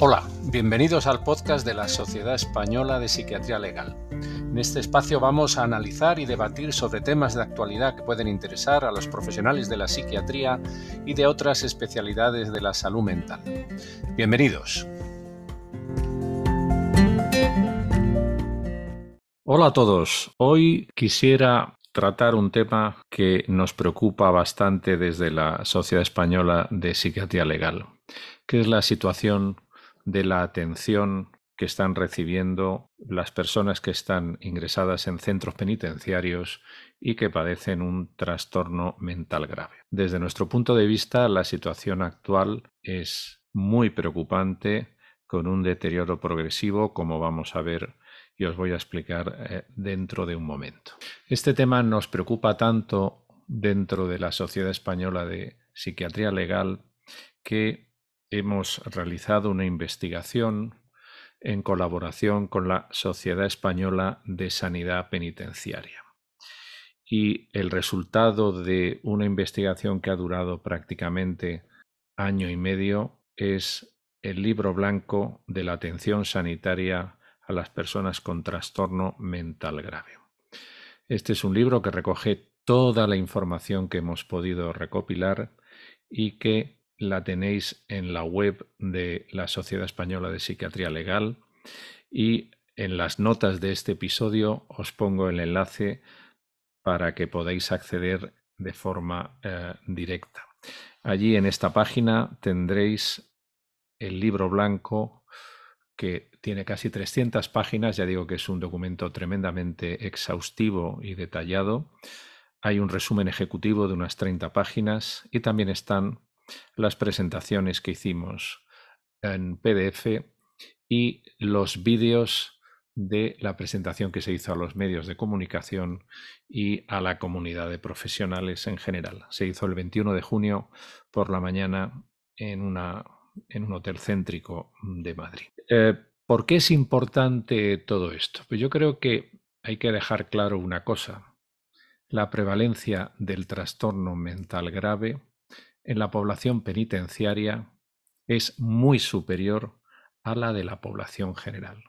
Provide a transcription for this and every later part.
Hola, bienvenidos al podcast de la Sociedad Española de Psiquiatría Legal. En este espacio vamos a analizar y debatir sobre temas de actualidad que pueden interesar a los profesionales de la psiquiatría y de otras especialidades de la salud mental. Bienvenidos. Hola a todos. Hoy quisiera tratar un tema que nos preocupa bastante desde la Sociedad Española de Psiquiatría Legal, que es la situación de la atención que están recibiendo las personas que están ingresadas en centros penitenciarios y que padecen un trastorno mental grave. Desde nuestro punto de vista, la situación actual es muy preocupante, con un deterioro progresivo, como vamos a ver y os voy a explicar eh, dentro de un momento. Este tema nos preocupa tanto dentro de la Sociedad Española de Psiquiatría Legal que hemos realizado una investigación en colaboración con la Sociedad Española de Sanidad Penitenciaria. Y el resultado de una investigación que ha durado prácticamente año y medio es el libro blanco de la atención sanitaria a las personas con trastorno mental grave. Este es un libro que recoge toda la información que hemos podido recopilar y que la tenéis en la web de la Sociedad Española de Psiquiatría Legal y en las notas de este episodio os pongo el enlace para que podáis acceder de forma eh, directa. Allí en esta página tendréis el libro blanco que tiene casi 300 páginas, ya digo que es un documento tremendamente exhaustivo y detallado. Hay un resumen ejecutivo de unas 30 páginas y también están las presentaciones que hicimos en PDF y los vídeos de la presentación que se hizo a los medios de comunicación y a la comunidad de profesionales en general. Se hizo el 21 de junio por la mañana en, una, en un hotel céntrico de Madrid. Eh, ¿Por qué es importante todo esto? Pues yo creo que hay que dejar claro una cosa. La prevalencia del trastorno mental grave en la población penitenciaria es muy superior a la de la población general.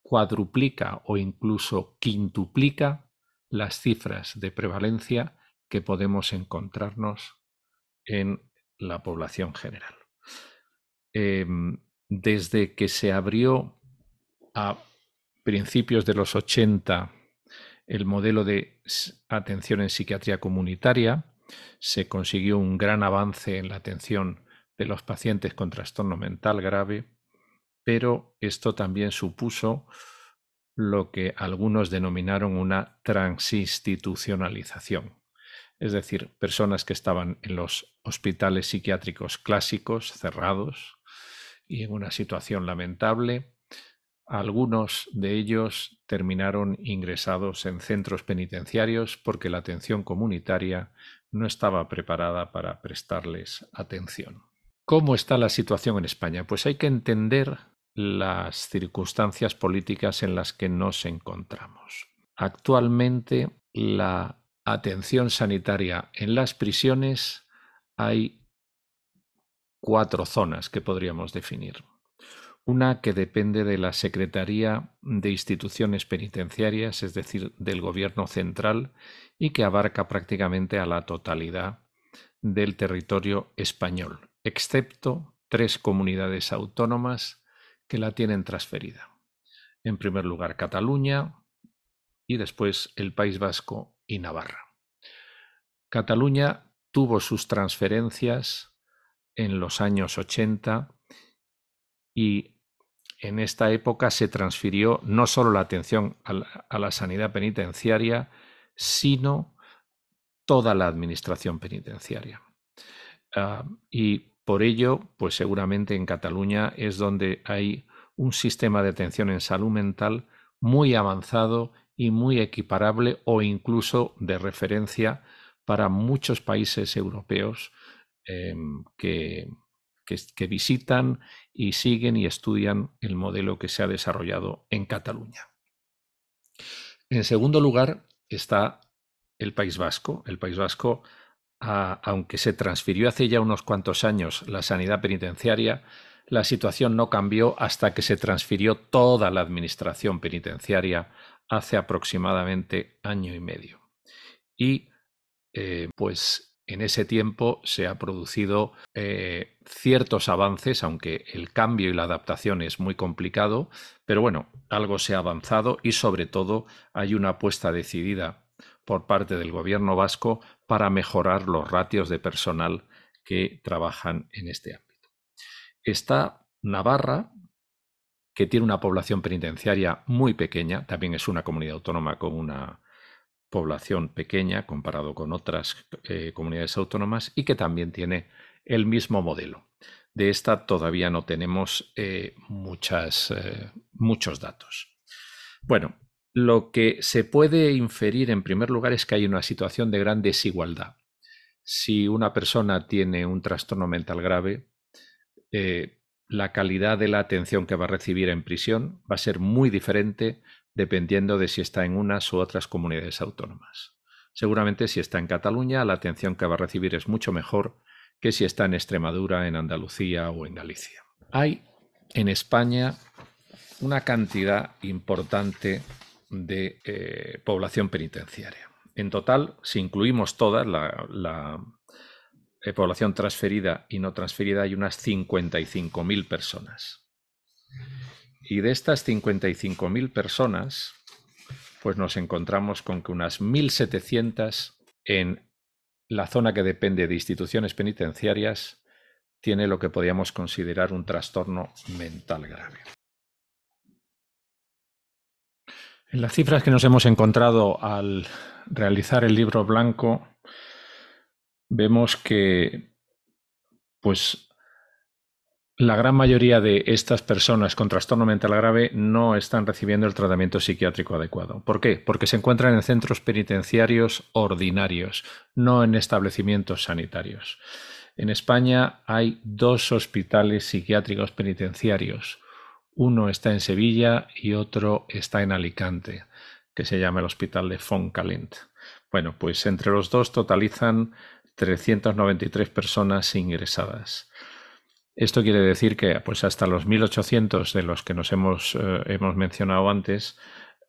Cuadruplica o incluso quintuplica las cifras de prevalencia que podemos encontrarnos en la población general. Em, desde que se abrió a principios de los 80 el modelo de atención en psiquiatría comunitaria, se consiguió un gran avance en la atención de los pacientes con trastorno mental grave, pero esto también supuso lo que algunos denominaron una transinstitucionalización, es decir, personas que estaban en los hospitales psiquiátricos clásicos cerrados y en una situación lamentable, algunos de ellos terminaron ingresados en centros penitenciarios porque la atención comunitaria no estaba preparada para prestarles atención. ¿Cómo está la situación en España? Pues hay que entender las circunstancias políticas en las que nos encontramos. Actualmente la atención sanitaria en las prisiones hay cuatro zonas que podríamos definir. Una que depende de la Secretaría de Instituciones Penitenciarias, es decir, del Gobierno central, y que abarca prácticamente a la totalidad del territorio español, excepto tres comunidades autónomas que la tienen transferida. En primer lugar, Cataluña y después el País Vasco y Navarra. Cataluña tuvo sus transferencias en los años 80 y en esta época se transfirió no solo la atención a la, sanidad penitenciaria, sino toda la administración penitenciaria. Ah, y por ello, pues seguramente en Cataluña es donde hay un sistema de atención en salud mental muy avanzado y muy equiparable o incluso de referencia para muchos países europeos em, que, que, visitan y siguen y estudian el modelo que se ha desarrollado en Cataluña. En segundo lugar está el País Vasco. El País Vasco, aunque se transfirió hace ya unos cuantos años la sanidad penitenciaria, la situación no cambió hasta que se transfirió toda la administración penitenciaria hace aproximadamente año y medio. Y eh, pues en ese tiempo se ha producido eh, ciertos avances, aunque el cambio y la adaptación es muy complicado, pero bueno, algo se ha avanzado y sobre todo hay una apuesta decidida por parte del gobierno vasco para mejorar los ratios de personal que trabajan en este ámbito. Está Navarra, que tiene una población penitenciaria muy pequeña, también es una comunidad autónoma con una población pequeña comparado con otras eh, comunidades autónomas y que también tiene el mismo modelo. De esta todavía no tenemos eh, eh, muchos datos. Bueno, lo que se puede inferir en primer lugar es que hay una situación de gran desigualdad. Si una persona tiene un trastorno mental grave, la calidad de la atención que va a recibir en prisión va a ser muy diferente dependiendo de si está en unas u otras comunidades autónomas. Seguramente si está en Cataluña, la atención que va a recibir es mucho mejor que si está en Extremadura, en Andalucía o en Galicia. Hay en España una cantidad importante de eh, población penitenciaria. En total, si incluimos toda la, eh, población transferida y no transferida, hay unas 55.000 personas. Y de estas 55.000 personas, pues nos encontramos con que unas 1.700 en la zona que depende de instituciones penitenciarias tiene lo que podríamos considerar un trastorno mental grave. En las cifras que nos hemos encontrado al realizar el libro blanco, vemos que pues la gran mayoría de estas personas con trastorno mental grave no están recibiendo el tratamiento psiquiátrico adecuado. ¿Por qué? Porque se encuentran en centros penitenciarios ordinarios, no en establecimientos sanitarios. En España hay dos hospitales psiquiátricos penitenciarios. Uno está en Sevilla y otro está en Alicante, que se llama el Hospital de Foncalent. Bueno, pues entre los dos totalizan 393 personas ingresadas. Esto quiere decir que pues hasta los 1800 de los que nos hemos, eh, hemos mencionado antes,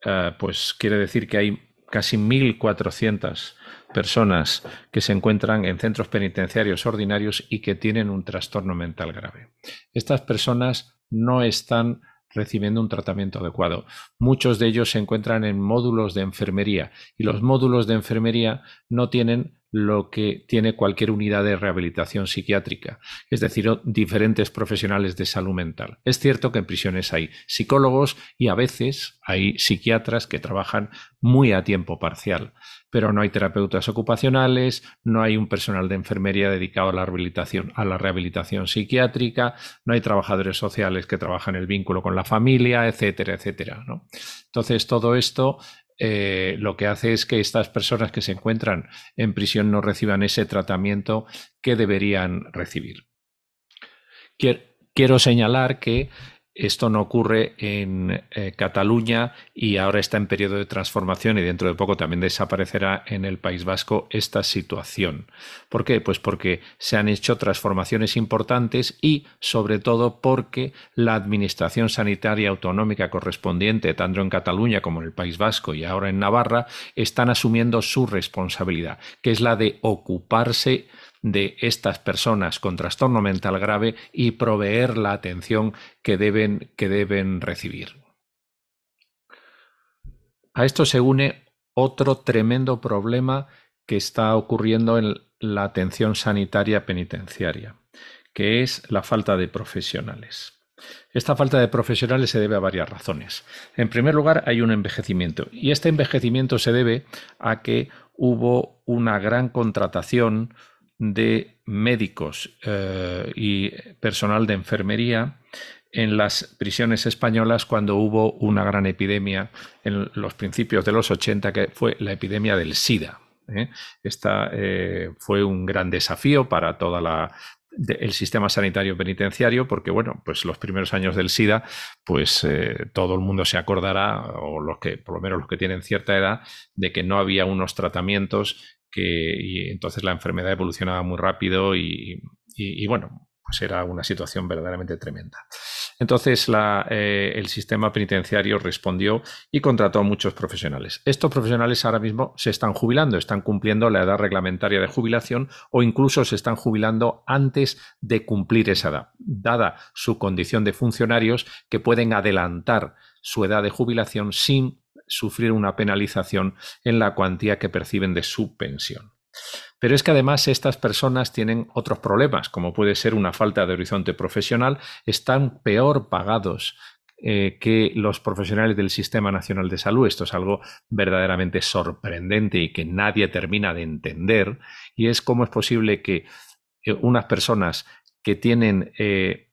eh, pues quiere decir que hay casi 1400 personas que se encuentran en centros penitenciarios ordinarios y que tienen un trastorno mental grave. Estas personas no están recibiendo un tratamiento adecuado. Muchos de ellos se encuentran en módulos de enfermería y los módulos de enfermería no tienen lo que tiene cualquier unidad de rehabilitación psiquiátrica, es decir, diferentes profesionales de salud mental. Es cierto que en prisiones hay psicólogos y a veces hay psiquiatras que trabajan muy a tiempo parcial, pero no hay terapeutas ocupacionales, no hay un personal de enfermería dedicado a la rehabilitación, a la rehabilitación psiquiátrica, no hay trabajadores sociales que trabajan el vínculo con la familia, etcétera, etcétera. Entonces, todo esto eh, lo que hace es que estas personas que se encuentran en prisión no reciban ese tratamiento que deberían recibir. Quiero señalar que esto no ocurre en eh, Cataluña y ahora está en periodo de transformación y dentro de poco también desaparecerá en el País Vasco esta situación. ¿Por qué? Pues porque se han hecho transformaciones importantes y sobre todo porque la Administración Sanitaria Autonómica correspondiente, tanto en Cataluña como en el País Vasco y ahora en Navarra, están asumiendo su responsabilidad, que es la de ocuparse de estas personas con trastorno mental grave y proveer la atención que deben, que deben recibir. A esto se une otro tremendo problema que está ocurriendo en la atención sanitaria penitenciaria, que es la falta de profesionales. Esta falta de profesionales se debe a varias razones. En primer lugar, hay un envejecimiento y este envejecimiento se debe a que hubo una gran contratación de médicos eh, y personal de enfermería en las prisiones españolas cuando hubo una gran epidemia en los principios de los 80, que fue la epidemia del SIDA. ¿eh? Esta eh, fue un gran desafío para toda la el sistema sanitario penitenciario, porque bueno, pues los primeros años del SIDA, pues todo el mundo se acordará, o los que, por lo menos los que tienen cierta edad, de que no había unos tratamientos que y entonces la enfermedad evolucionaba muy rápido y, bueno, pues era una situación verdaderamente tremenda. Entonces eh, el sistema penitenciario respondió y contrató a muchos profesionales. Estos profesionales ahora mismo se están jubilando, están cumpliendo la edad reglamentaria de jubilación o incluso se están jubilando antes de cumplir esa edad, dada su condición de funcionarios que pueden adelantar su edad de jubilación sin sufrir una penalización en la cuantía que perciben de su pensión. Pero es que además estas personas tienen otros problemas, como puede ser una falta de horizonte profesional, están peor pagados eh, que los profesionales del Sistema Nacional de Salud. Esto es algo verdaderamente sorprendente y que nadie termina de entender. Y es cómo es posible que eh, unas personas que tienen eh,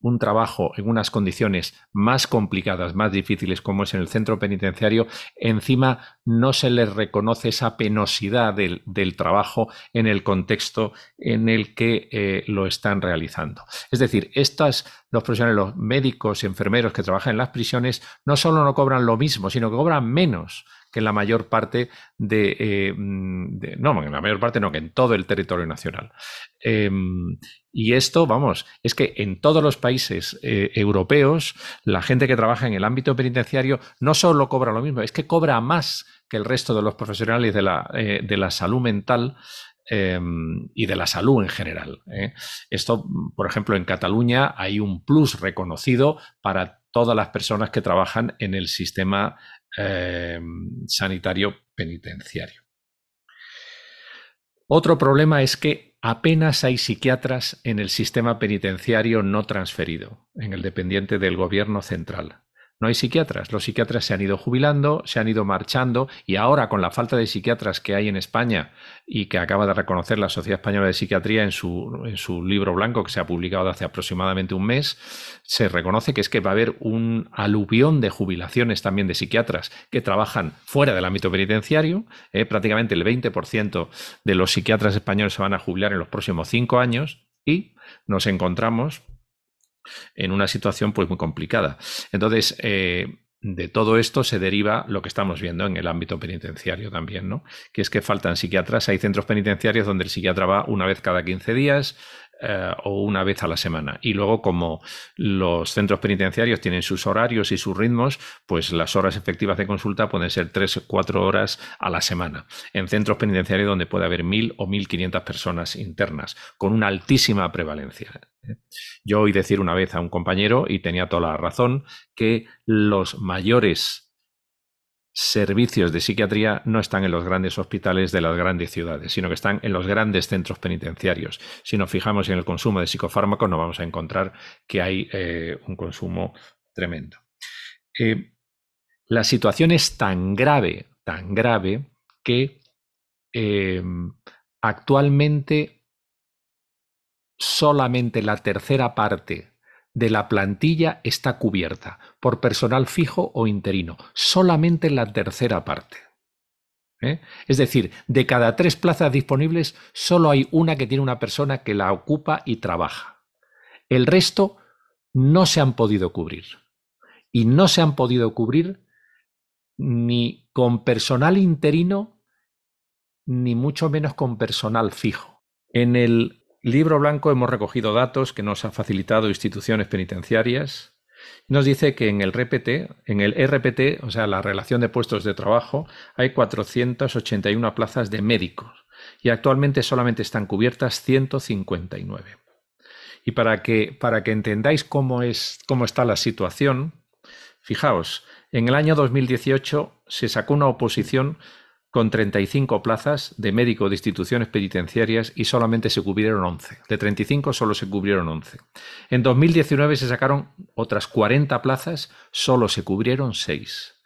un trabajo en unas condiciones más complicadas, más difíciles, como es en el centro penitenciario, encima no se les reconoce esa penosidad del, trabajo en el contexto en el que eh, lo están realizando. Es decir, estas, los profesionales, los médicos enfermeros que trabajan en las prisiones, no solo no cobran lo mismo, sino que cobran menos que en la mayor parte de, eh, no, en la mayor parte no, que en todo el territorio nacional. Em, y esto, vamos, es que en todos los países eh, europeos, la gente que trabaja en el ámbito penitenciario no solo cobra lo mismo, es que cobra más que el resto de los profesionales de la, eh, de la salud mental em, y de la salud en general. Esto, por ejemplo, en Cataluña hay un plus reconocido para todas las personas que trabajan en el sistema Em, sanitario penitenciario. Otro problema es que apenas hay psiquiatras en el sistema penitenciario no transferido, en el dependiente del gobierno central. No hay psiquiatras. Los psiquiatras se han ido jubilando, se han ido marchando y ahora con la falta de psiquiatras que hay en España y que acaba de reconocer la Sociedad Española de Psiquiatría en su, en su libro blanco que se ha publicado hace aproximadamente un mes, se reconoce que es que va a haber un aluvión de jubilaciones también de psiquiatras que trabajan fuera del ámbito penitenciario. Eh, prácticamente el 20% de los psiquiatras españoles se van a jubilar en los próximos cinco años y nos encontramos en una situación pues muy complicada. Entonces, eh, de todo esto se deriva lo que estamos viendo en el ámbito penitenciario también, ¿no? Que es que faltan psiquiatras. Hay centros penitenciarios donde el psiquiatra va una vez cada 15 días, eh, o una vez a la semana. Y luego, como los centros penitenciarios tienen sus horarios y sus ritmos, pues las horas efectivas de consulta pueden ser tres o cuatro horas a la semana. En centros penitenciarios donde puede haber mil o mil quinientas personas internas, con una altísima prevalencia. Yo oí decir una vez a un compañero, y tenía toda la razón, que los mayores servicios de psiquiatría no están en los grandes hospitales de las grandes ciudades, sino que están en los grandes centros penitenciarios. Si nos fijamos en el consumo de psicofármacos, no vamos a encontrar que hay eh, un consumo tremendo. Eh, la situación es tan grave, tan grave, que eh, actualmente solamente la tercera parte de la plantilla está cubierta por personal fijo o interino, solamente la tercera parte. ¿eh? Es decir, de cada tres plazas disponibles, solo hay una que tiene una persona que la ocupa y trabaja. El resto no se han podido cubrir. Y no se han podido cubrir ni con personal interino, ni mucho menos con personal fijo. En el libro blanco hemos recogido datos que nos han facilitado instituciones penitenciarias. Nos dice que en el RPT, en el RPT, o sea, la relación de puestos de trabajo, hay 481 plazas de médicos y actualmente solamente están cubiertas 159. Y para que, para que entendáis cómo, es, cómo está la situación, fijaos, en el año 2018 se sacó una oposición con 35 plazas de médico de instituciones penitenciarias y solamente se cubrieron 11. De 35 solo se cubrieron 11. En 2019 se sacaron otras 40 plazas, solo se cubrieron 6.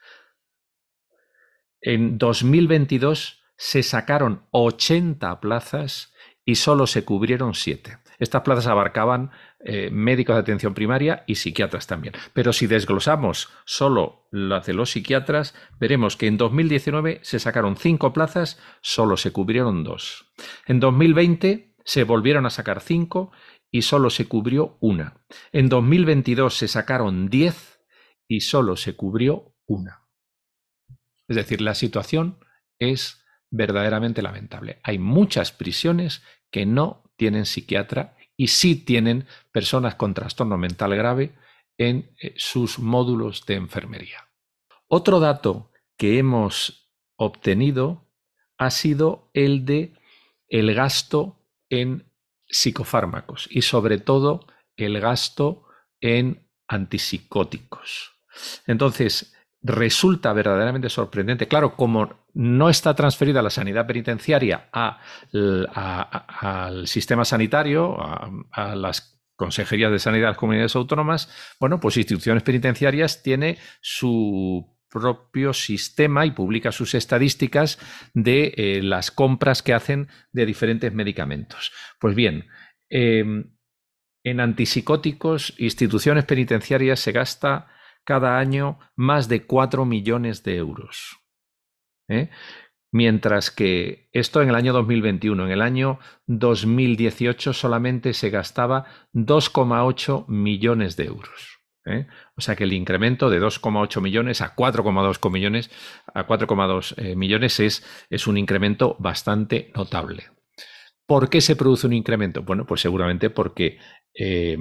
En 2022 se sacaron 80 plazas y solo se cubrieron 7. Estas plazas abarcaban eh, médicos de atención primaria y psiquiatras también. Pero si desglosamos solo las de los psiquiatras, veremos que en 2019 se sacaron cinco plazas, solo se cubrieron dos. En 2020 se volvieron a sacar cinco y solo se cubrió una. En 2022 se sacaron diez y solo se cubrió una. Es decir, la situación es verdaderamente lamentable. Hay muchas prisiones que no tienen psiquiatra y sí tienen personas con trastorno mental grave en eh, sus módulos de enfermería. Otro dato que hemos obtenido ha sido el de el gasto en psicofármacos y sobre todo el gasto en antipsicóticos. Entonces, resulta verdaderamente sorprendente. Claro, como no está transferida la sanidad penitenciaria al sistema sanitario, a, las consejerías de sanidad de las comunidades autónomas, bueno, pues instituciones penitenciarias tiene su propio sistema y publica sus estadísticas de eh, las compras que hacen de diferentes medicamentos. Pues bien, em, en antipsicóticos, instituciones penitenciarias se gasta cada año más de 4 millones de euros. ¿eh? Mientras que esto en el año 2021, en el año 2018 solamente se gastaba 2,8 millones de euros. ¿eh? O sea que el incremento de 2,8 millones a 4,2 millones, a 4,2 eh, millones es, es un incremento bastante notable. ¿Por qué se produce un incremento? Bueno, pues seguramente porque eh,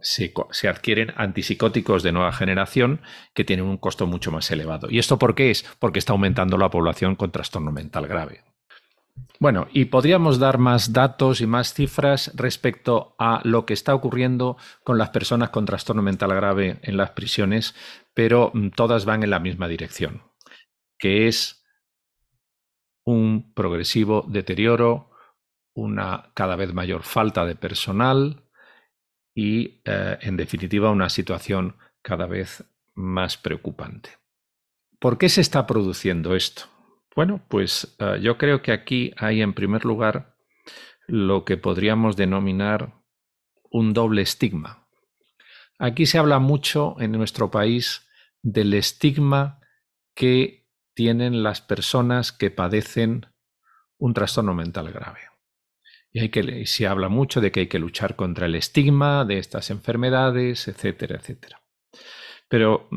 se, adquieren antipsicóticos de nueva generación que tienen un costo mucho más elevado. ¿Y esto por qué es? Porque está aumentando la población con trastorno mental grave. Bueno, y podríamos dar más datos y más cifras respecto a lo que está ocurriendo con las personas con trastorno mental grave en las prisiones, pero mm, todas van en la misma dirección, que es un progresivo deterioro una cada vez mayor falta de personal y, eh, en definitiva, una situación cada vez más preocupante. ¿Por qué se está produciendo esto? Bueno, pues eh, yo creo que aquí hay, en primer lugar, lo que podríamos denominar un doble estigma. Aquí se habla mucho en nuestro país del estigma que tienen las personas que padecen un trastorno mental grave. Y hay que, se habla mucho de que hay que luchar contra el estigma de estas enfermedades, etcétera, etcétera. Pero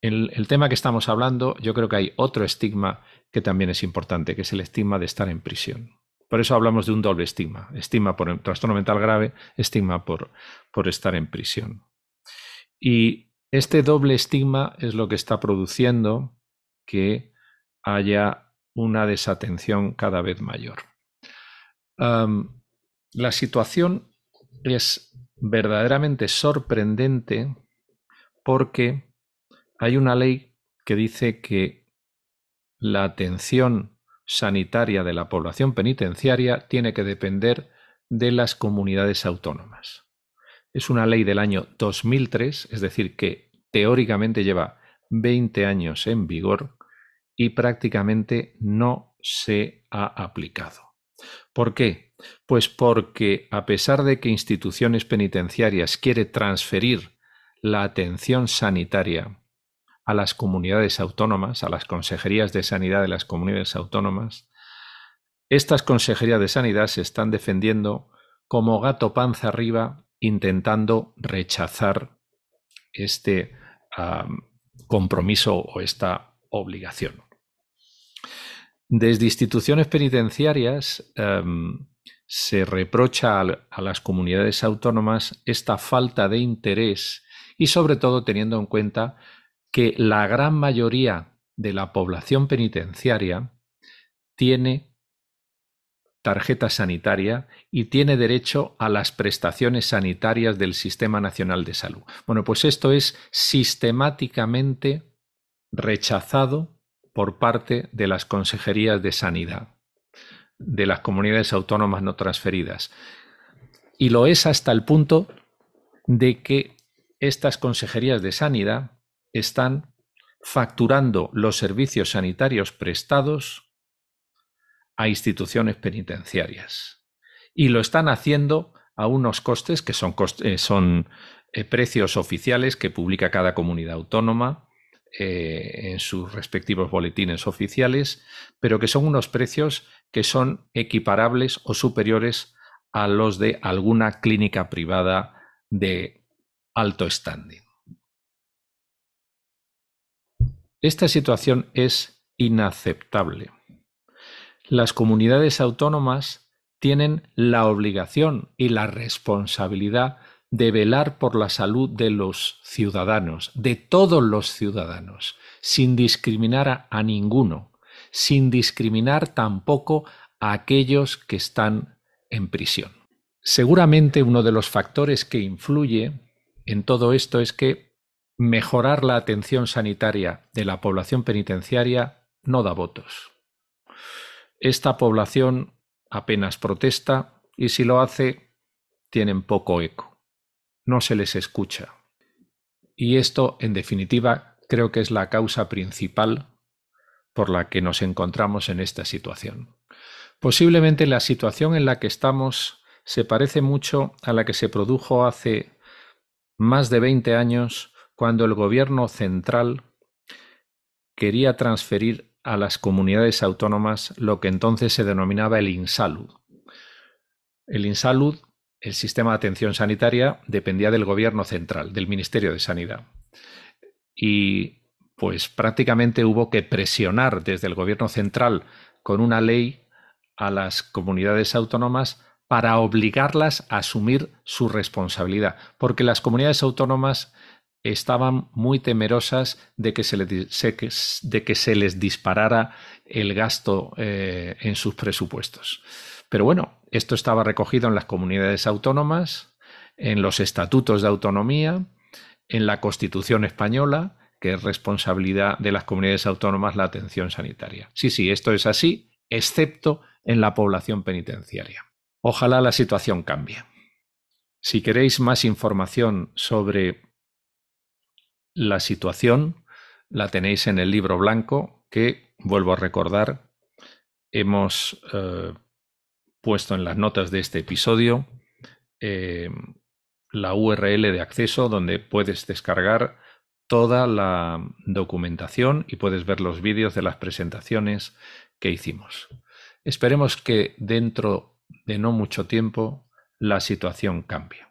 el, el tema que estamos hablando, yo creo que hay otro estigma que también es importante, que es el estigma de estar en prisión. Por eso hablamos de un doble estigma. Estigma por trastorno mental grave, estigma por, por estar en prisión. Y este doble estigma es lo que está produciendo que haya una desatención cada vez mayor la situación es verdaderamente sorprendente porque hay una ley que dice que la atención sanitaria de la población penitenciaria tiene que depender de las comunidades autónomas. Es una ley del año 2003, es decir, que teóricamente lleva 20 años en vigor y prácticamente no se ha aplicado. ¿Por qué? Pues porque a pesar de que instituciones penitenciarias quiere transferir la atención sanitaria a las comunidades autónomas, a las consejerías de sanidad de las comunidades autónomas, estas consejerías de sanidad se están defendiendo como gato panza arriba intentando rechazar este compromiso o esta obligación. Desde instituciones penitenciarias em, se reprocha a, las comunidades autónomas esta falta de interés y sobre todo teniendo en cuenta que la gran mayoría de la población penitenciaria tiene tarjeta sanitaria y tiene derecho a las prestaciones sanitarias del Sistema Nacional de Salud. Bueno, pues esto es sistemáticamente rechazado por parte de las consejerías de sanidad de las comunidades autónomas no transferidas. Y lo es hasta el punto de que estas consejerías de sanidad están facturando los servicios sanitarios prestados a instituciones penitenciarias. Y lo están haciendo a unos costes que son, eh, eh, precios oficiales que publica cada comunidad autónoma eh, en sus respectivos boletines oficiales, pero que son unos precios que son equiparables o superiores a los de alguna clínica privada de alto standing. Esta situación es inaceptable. Las comunidades autónomas tienen la obligación y la responsabilidad de velar por la salud de los ciudadanos, de todos los ciudadanos, sin discriminar a, ninguno, sin discriminar tampoco a aquellos que están en prisión. Seguramente uno de los factores que influye en todo esto es que mejorar la atención sanitaria de la población penitenciaria no da votos. Esta población apenas protesta y si lo hace, tienen poco eco. No se les escucha. Y esto, en definitiva, creo que es la causa principal por la que nos encontramos en esta situación. Posiblemente la situación en la que estamos se parece mucho a la que se produjo hace más de 20 años cuando el gobierno central quería transferir a las comunidades autónomas lo que entonces se denominaba el INSALUD. El INSALUD, el sistema de atención sanitaria, dependía del gobierno central, del Ministerio de Sanidad. Y pues prácticamente hubo que presionar desde el gobierno central con una ley a las comunidades autónomas para obligarlas a asumir su responsabilidad, porque las comunidades autónomas estaban muy temerosas de que se, les, disparara el gasto eh, en sus presupuestos. Pero bueno, esto estaba recogido en las comunidades autónomas, en los estatutos de autonomía, en la Constitución española, que es responsabilidad de las comunidades autónomas la atención sanitaria. Sí, sí, esto es así, excepto en la población penitenciaria. Ojalá la situación cambie. Si queréis más información sobre la situación la tenéis en el libro blanco que, vuelvo a recordar, hemos eh, puesto en las notas de este episodio eh, la URL de acceso donde puedes descargar toda la documentación y puedes ver los vídeos de las presentaciones que hicimos. Esperemos que dentro de no mucho tiempo la situación cambie.